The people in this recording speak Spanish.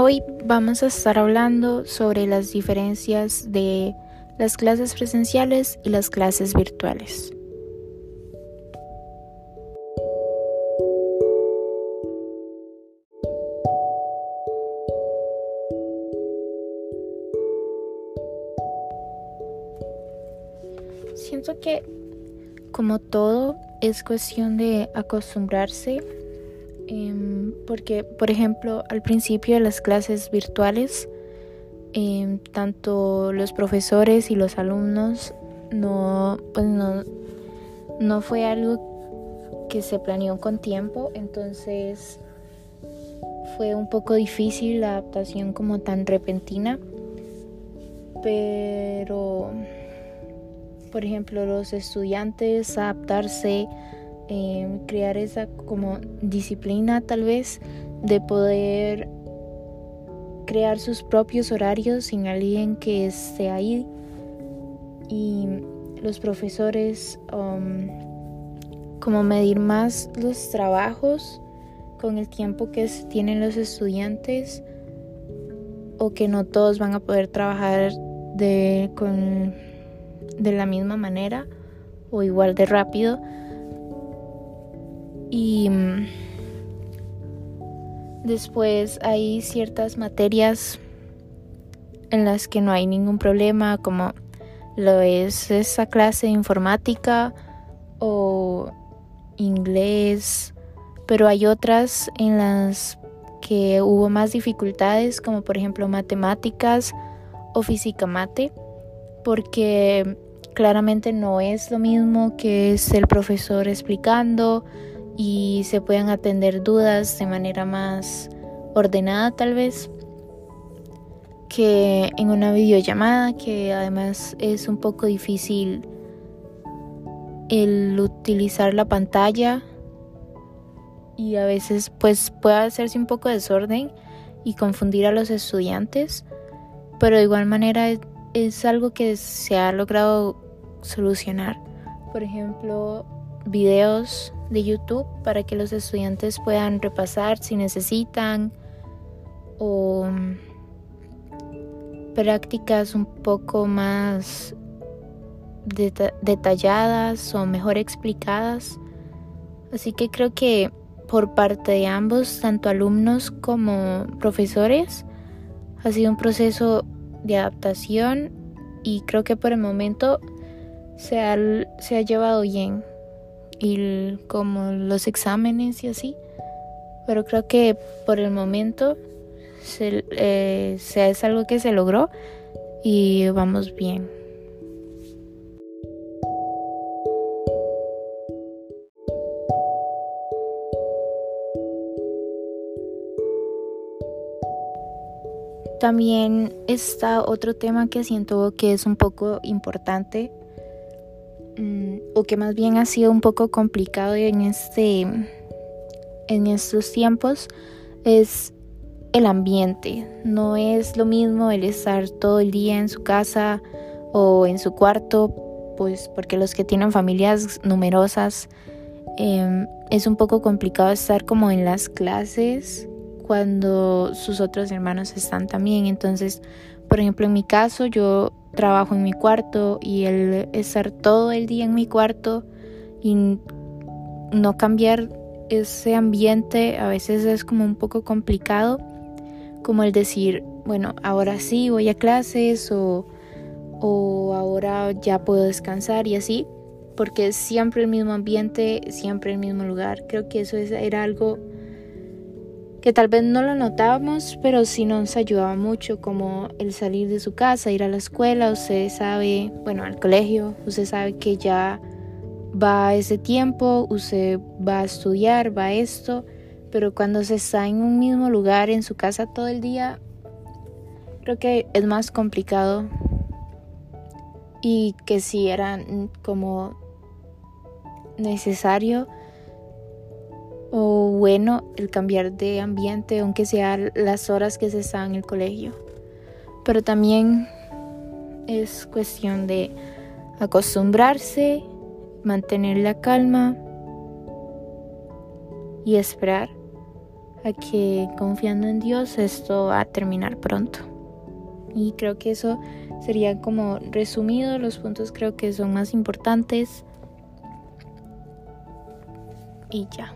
Hoy vamos a estar hablando sobre las diferencias de las clases presenciales y las clases virtuales. Siento que como todo es cuestión de acostumbrarse Em, porque, por ejemplo, al principio de las clases virtuales, em, tanto los profesores y los alumnos no, pues no, no fue algo que se planeó con tiempo, entonces fue un poco difícil la adaptación como tan repentina, pero, por ejemplo, los estudiantes adaptarse Em, crear esa como disciplina tal vez de poder crear sus propios horarios sin alguien que esté ahí. Y los profesores um, como medir más los trabajos con el tiempo que tienen los estudiantes o que no todos van a poder trabajar de, con, de la misma manera o igual de rápido y mm, después hay ciertas materias en las que no hay ningún problema, como lo es esa clase de informática o inglés, pero hay otras en las que hubo más dificultades, como por ejemplo matemáticas o física mate, porque claramente no es lo mismo que es el profesor explicando, y se puedan atender dudas de manera más ordenada tal vez que en una videollamada que además es un poco difícil el utilizar la pantalla y a veces pues puede hacerse un poco desorden y confundir a los estudiantes pero de igual manera es, es algo que se ha logrado solucionar. Por ejemplo videos de YouTube para que los estudiantes puedan repasar si necesitan o prácticas un poco más detalladas o mejor explicadas. Así que creo que por parte de ambos, tanto alumnos como profesores, ha sido un proceso de adaptación y creo que por el momento se ha, se ha llevado bien y como los exámenes y así. Pero creo que por el momento se, eh, es algo que se logró y vamos bien. También está otro tema que siento que es un poco importante Mm, o que más bien ha sido un poco complicado en este en estos tiempos es el ambiente. No es lo mismo el estar todo el día en su casa o en su cuarto, pues porque los que tienen familias numerosas em, es un poco complicado estar como en las clases cuando sus otros hermanos están también. Entonces, por ejemplo, en mi caso, yo trabajo en mi cuarto y el estar todo el día en mi cuarto y no cambiar ese ambiente a veces es como un poco complicado, como el decir, bueno, ahora sí voy a clases o, o ahora ya puedo descansar y así, porque es siempre el mismo ambiente, siempre el mismo lugar. Creo que eso era algo que tal vez no lo notábamos, pero sí nos ayudaba mucho, como el salir de su casa, ir a la escuela, usted sabe, bueno, al colegio, usted sabe que ya va ese tiempo, usted va a estudiar, va esto, pero cuando se está en un mismo lugar, en su casa todo el día, creo que es más complicado. Y que sí era como necesario o bueno el cambiar de ambiente, aunque sea las horas que se está en el colegio. Pero también es cuestión de acostumbrarse, mantener la calma y esperar a que confiando en Dios esto va a terminar pronto. Y creo que eso sería como resumido los puntos creo que son más importantes. Y ya.